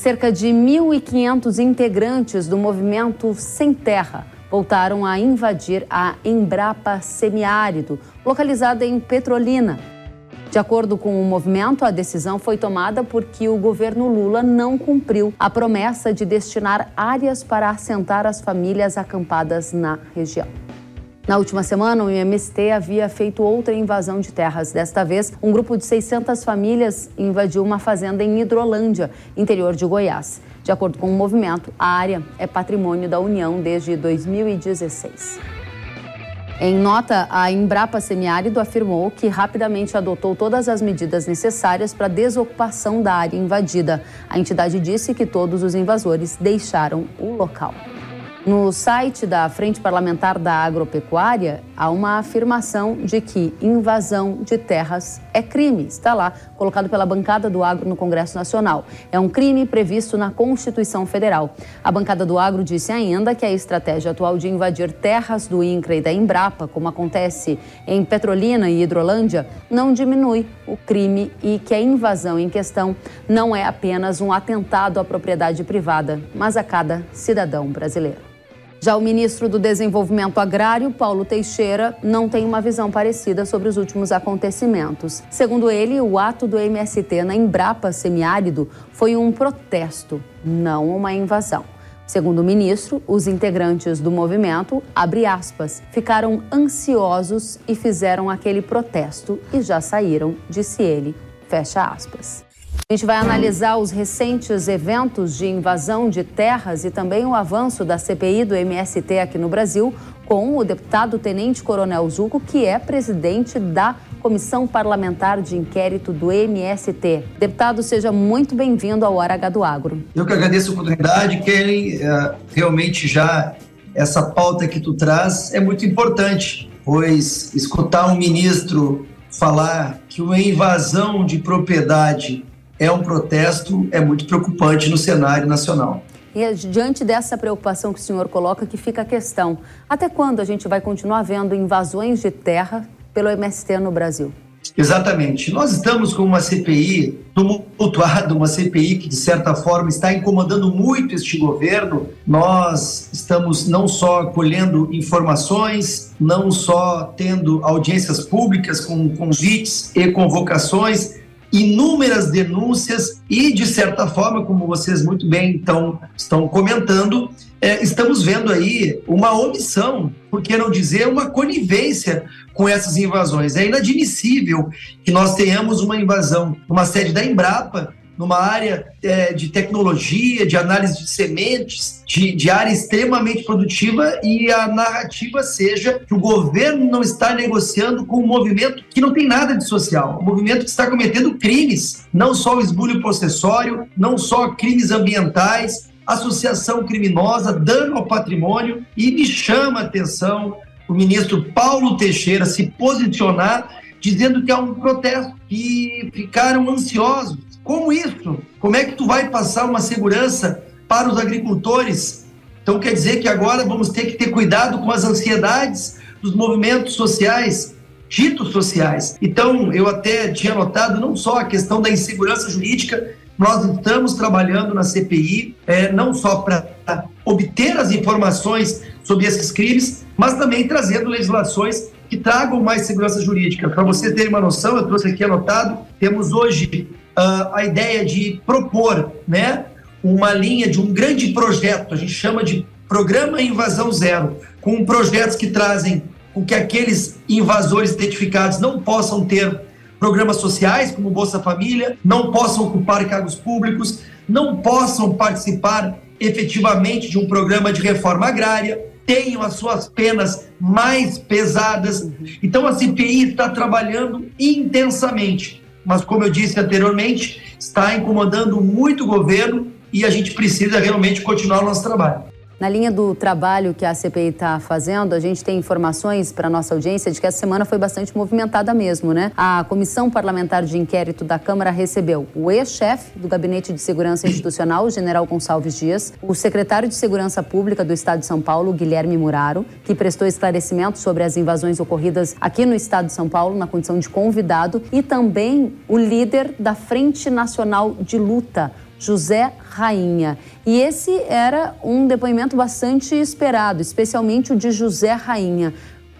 cerca de 1.500 integrantes do movimento Sem Terra voltaram a invadir a Embrapa Semiárido, localizada em Petrolina. De acordo com o movimento, a decisão foi tomada porque o governo Lula não cumpriu a promessa de destinar áreas para assentar as famílias acampadas na região. Na última semana, o MST havia feito outra invasão de terras. Desta vez, um grupo de 600 famílias invadiu uma fazenda em Hidrolândia, interior de Goiás. De acordo com o movimento, a área é patrimônio da União desde 2016. Em nota, a Embrapa Semiárido afirmou que rapidamente adotou todas as medidas necessárias para a desocupação da área invadida. A entidade disse que todos os invasores deixaram o local. No site da Frente Parlamentar da Agropecuária, há uma afirmação de que invasão de terras é crime. Está lá, colocado pela bancada do Agro no Congresso Nacional. É um crime previsto na Constituição Federal. A bancada do Agro disse ainda que a estratégia atual de invadir terras do INCRA e da Embrapa, como acontece em Petrolina e Hidrolândia, não diminui o crime e que a invasão em questão não é apenas um atentado à propriedade privada, mas a cada cidadão brasileiro. Já o ministro do Desenvolvimento Agrário, Paulo Teixeira, não tem uma visão parecida sobre os últimos acontecimentos. Segundo ele, o ato do MST na Embrapa Semiárido foi um protesto, não uma invasão. Segundo o ministro, os integrantes do movimento, aspas, ficaram ansiosos e fizeram aquele protesto e já saíram, disse ele, fecha aspas. A gente vai analisar os recentes eventos de invasão de terras e também o avanço da CPI do MST aqui no Brasil com o deputado Tenente Coronel Zuco, que é presidente da Comissão Parlamentar de Inquérito do MST. Deputado, seja muito bem-vindo ao Hora H do Agro. Eu que agradeço a oportunidade, Kelly. É, realmente já essa pauta que tu traz é muito importante, pois escutar um ministro falar que uma invasão de propriedade é um protesto, é muito preocupante no cenário nacional. E é diante dessa preocupação que o senhor coloca, que fica a questão: até quando a gente vai continuar vendo invasões de terra pelo MST no Brasil? Exatamente. Nós estamos com uma CPI tumultuada, uma CPI que, de certa forma, está incomodando muito este governo. Nós estamos não só colhendo informações, não só tendo audiências públicas com convites e convocações, inúmeras denúncias e, de certa forma, como vocês muito bem estão, estão comentando, é, estamos vendo aí uma omissão, por que não dizer uma conivência com essas invasões. É inadmissível que nós tenhamos uma invasão numa sede da Embrapa numa área é, de tecnologia, de análise de sementes, de, de, área extremamente produtiva e a narrativa seja que o governo não está negociando com um movimento que não tem nada de social, um movimento que está cometendo crimes, não só o esbulho possessório, não só crimes ambientais, associação criminosa, dano ao patrimônio. E me chama a atenção o ministro Paulo Teixeira se posicionar dizendo que há um protesto, que ficaram ansiosos como isso? Como é que tu vai passar uma segurança para os agricultores? Então quer dizer que agora vamos ter que ter cuidado com as ansiedades dos movimentos sociais, ditos sociais. Então eu até tinha notado não só a questão da insegurança jurídica, nós estamos trabalhando na CPI é, não só para obter as informações sobre esses crimes, mas também trazendo legislações que tragam mais segurança jurídica. Para vocês terem uma noção, eu trouxe aqui anotado, temos hoje uh, a ideia de propor né, uma linha de um grande projeto, a gente chama de Programa Invasão Zero, com projetos que trazem com que aqueles invasores identificados não possam ter programas sociais, como Bolsa Família, não possam ocupar cargos públicos, não possam participar efetivamente de um programa de reforma agrária, tenham as suas penas mais pesadas. Então a CPI está trabalhando intensamente mas como eu disse anteriormente, está incomodando muito o governo e a gente precisa realmente continuar o nosso trabalho. Na linha do trabalho que a CPI está fazendo, a gente tem informações para a nossa audiência de que essa semana foi bastante movimentada mesmo, né? A Comissão Parlamentar de Inquérito da Câmara recebeu o ex-chefe do Gabinete de Segurança Institucional, o general Gonçalves Dias, o secretário de Segurança Pública do Estado de São Paulo, Guilherme Muraro, que prestou esclarecimentos sobre as invasões ocorridas aqui no Estado de São Paulo, na condição de convidado, e também o líder da Frente Nacional de Luta, José Rainha. E esse era um depoimento bastante esperado, especialmente o de José Rainha.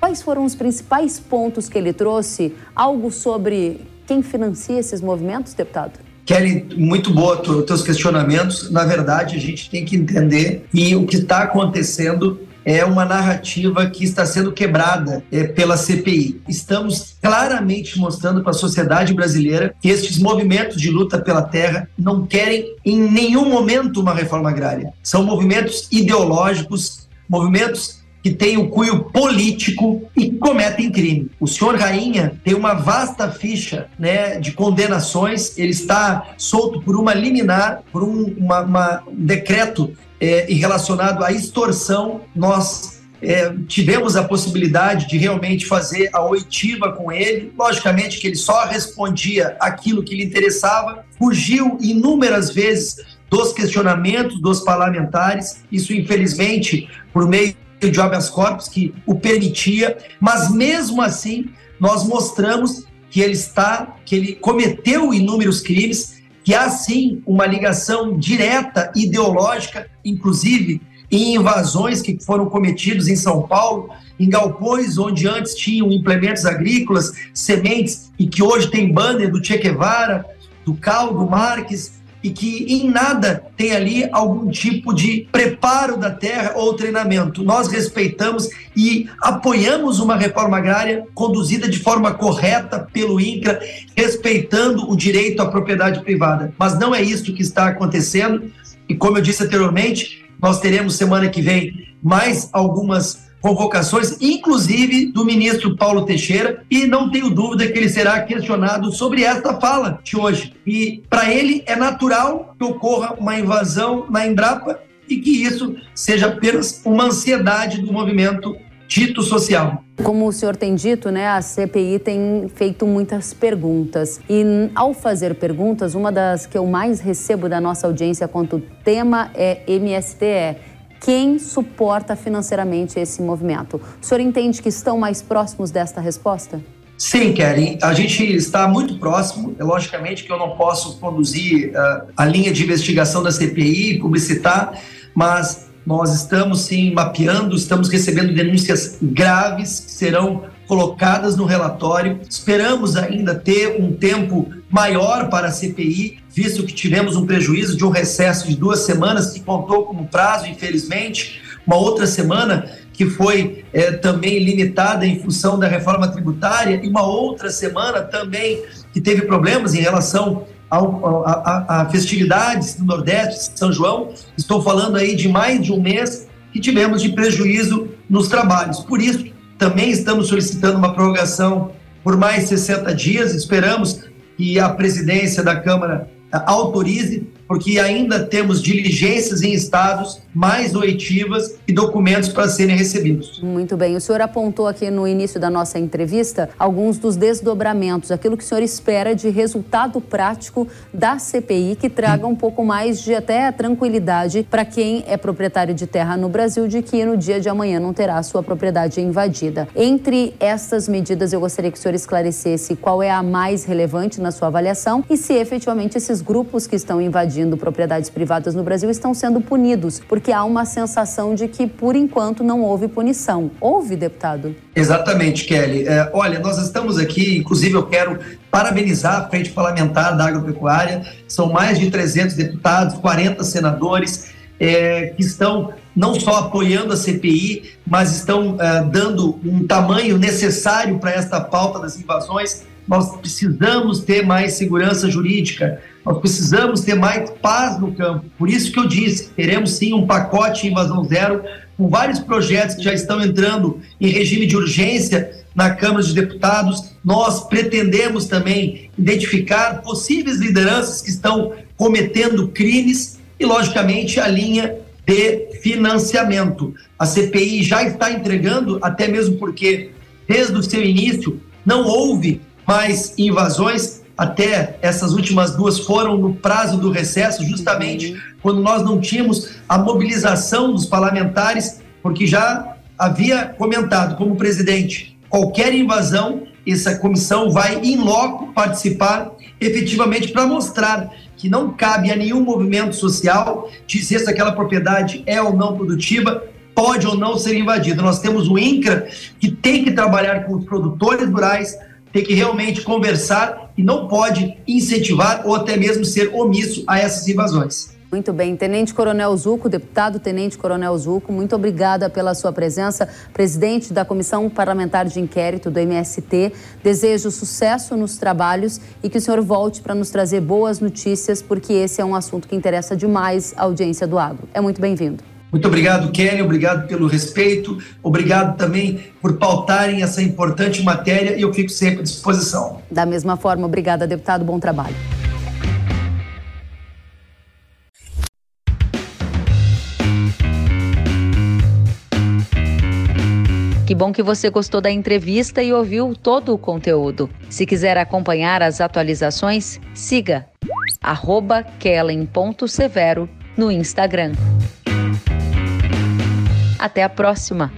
Quais foram os principais pontos que ele trouxe? Algo sobre quem financia esses movimentos, deputado? Kelly, muito boa os teus questionamentos. Na verdade, a gente tem que entender que o que está acontecendo é uma narrativa que está sendo quebrada é, pela CPI. Estamos claramente mostrando para a sociedade brasileira que estes movimentos de luta pela terra não querem em nenhum momento uma reforma agrária. São movimentos ideológicos, movimentos que têm o cunho político e cometem crime. O senhor Rainha tem uma vasta ficha né, de condenações, ele está solto por uma liminar, por um uma, uma, um decreto é, relacionado à extorsão. Nós é, tivemos a possibilidade de realmente fazer a oitiva com ele. Logicamente que ele só respondia aquilo que lhe interessava, fugiu inúmeras vezes dos questionamentos dos parlamentares. Isso, infelizmente, por meio de habeas corpus que o permitia, mas mesmo assim nós mostramos que ele está, que ele cometeu inúmeros crimes, que há sim uma ligação direta ideológica, inclusive em invasões que foram cometidos em São Paulo, em galpões onde antes tinham implementos agrícolas, sementes e que hoje tem banner do Che Guevara, do Caldo Marques, e que em nada tem ali algum tipo de preparo da terra ou treinamento. Nós respeitamos e apoiamos uma reforma agrária conduzida de forma correta pelo INCRA, respeitando o direito à propriedade privada. Mas não é isso que está acontecendo. E como eu disse anteriormente, nós teremos semana que vem mais algumas convocações, inclusive do ministro Paulo Teixeira, e não tenho dúvida que ele será questionado sobre esta fala de hoje. E para ele é natural que ocorra uma invasão na Embrapa e que isso seja apenas uma ansiedade do movimento dito social. Como o senhor tem dito, né, a CPI tem feito muitas perguntas. E ao fazer perguntas, uma das que eu mais recebo da nossa audiência quanto tema é MSTE quem suporta financeiramente esse movimento. O senhor entende que estão mais próximos desta resposta? Sim, Kelly, a gente está muito próximo. É logicamente que eu não posso conduzir uh, a linha de investigação da CPI, publicitar, mas nós estamos sim mapeando, estamos recebendo denúncias graves que serão colocadas no relatório. Esperamos ainda ter um tempo maior para a CPI, visto que tivemos um prejuízo de um recesso de duas semanas, que contou como prazo, infelizmente, uma outra semana que foi é, também limitada em função da reforma tributária, e uma outra semana também que teve problemas em relação a, festividades do Nordeste, São João. Estou falando aí de mais de um mês que tivemos de prejuízo nos trabalhos. Por isso, também estamos solicitando uma prorrogação por mais 60 dias. Esperamos que a presidência da Câmara autorize porque ainda temos diligências em estados mais oitivas e documentos para serem recebidos. Muito bem. O senhor apontou aqui no início da nossa entrevista alguns dos desdobramentos, aquilo que o senhor espera de resultado prático da CPI que traga um pouco mais de até tranquilidade para quem é proprietário de terra no Brasil de que no dia de amanhã não terá sua propriedade invadida. Entre essas medidas, eu gostaria que o senhor esclarecesse qual é a mais relevante na sua avaliação e se efetivamente esses grupos que estão invadindo invadindo propriedades privadas no Brasil estão sendo punidos, porque há uma sensação de que, por enquanto, não houve punição. Houve, deputado? Exatamente, Kelly. É, olha, nós estamos aqui, inclusive eu quero parabenizar a Frente Parlamentar da Agropecuária, são mais de 300 deputados, 40 senadores, é, que estão não só apoiando a CPI, mas estão é, dando um tamanho necessário para esta pauta das invasões. Nós precisamos ter mais segurança jurídica, nós precisamos ter mais paz no campo. Por isso que eu disse, teremos sim um pacote invasão zero com vários projetos que já estão entrando em regime de urgência na Câmara de Deputados. Nós pretendemos também identificar possíveis lideranças que estão cometendo crimes e, logicamente, a linha de financiamento. A CPI já está entregando, até mesmo porque, desde o seu início, não houve mais invasões, até essas últimas duas foram no prazo do recesso, justamente uhum. quando nós não tínhamos a mobilização dos parlamentares, porque já havia comentado como presidente, qualquer invasão essa comissão vai, em loco, participar efetivamente para mostrar que não cabe a nenhum movimento social dizer se aquela propriedade é ou não produtiva, pode ou não ser invadida. Nós temos o INCRA, que tem que trabalhar com os produtores rurais, tem que realmente conversar e não pode incentivar ou até mesmo ser omisso a essas invasões. Muito bem. Tenente Coronel Zuco, deputado Tenente Coronel Zuco, muito obrigada pela sua presença. Presidente da Comissão Parlamentar de Inquérito do MST, desejo sucesso nos trabalhos e que o senhor volte para nos trazer boas notícias, porque esse é um assunto que interessa demais a audiência do agro. É muito bem-vindo. Muito obrigado, Kelly. Obrigado pelo respeito. Obrigado também por pautarem essa importante matéria e eu fico sempre à disposição. Da mesma forma, obrigada, deputado. Bom trabalho. Que bom que você gostou da entrevista e ouviu todo o conteúdo. Se quiser acompanhar as atualizações, siga kellen.severo no Instagram. Até a próxima!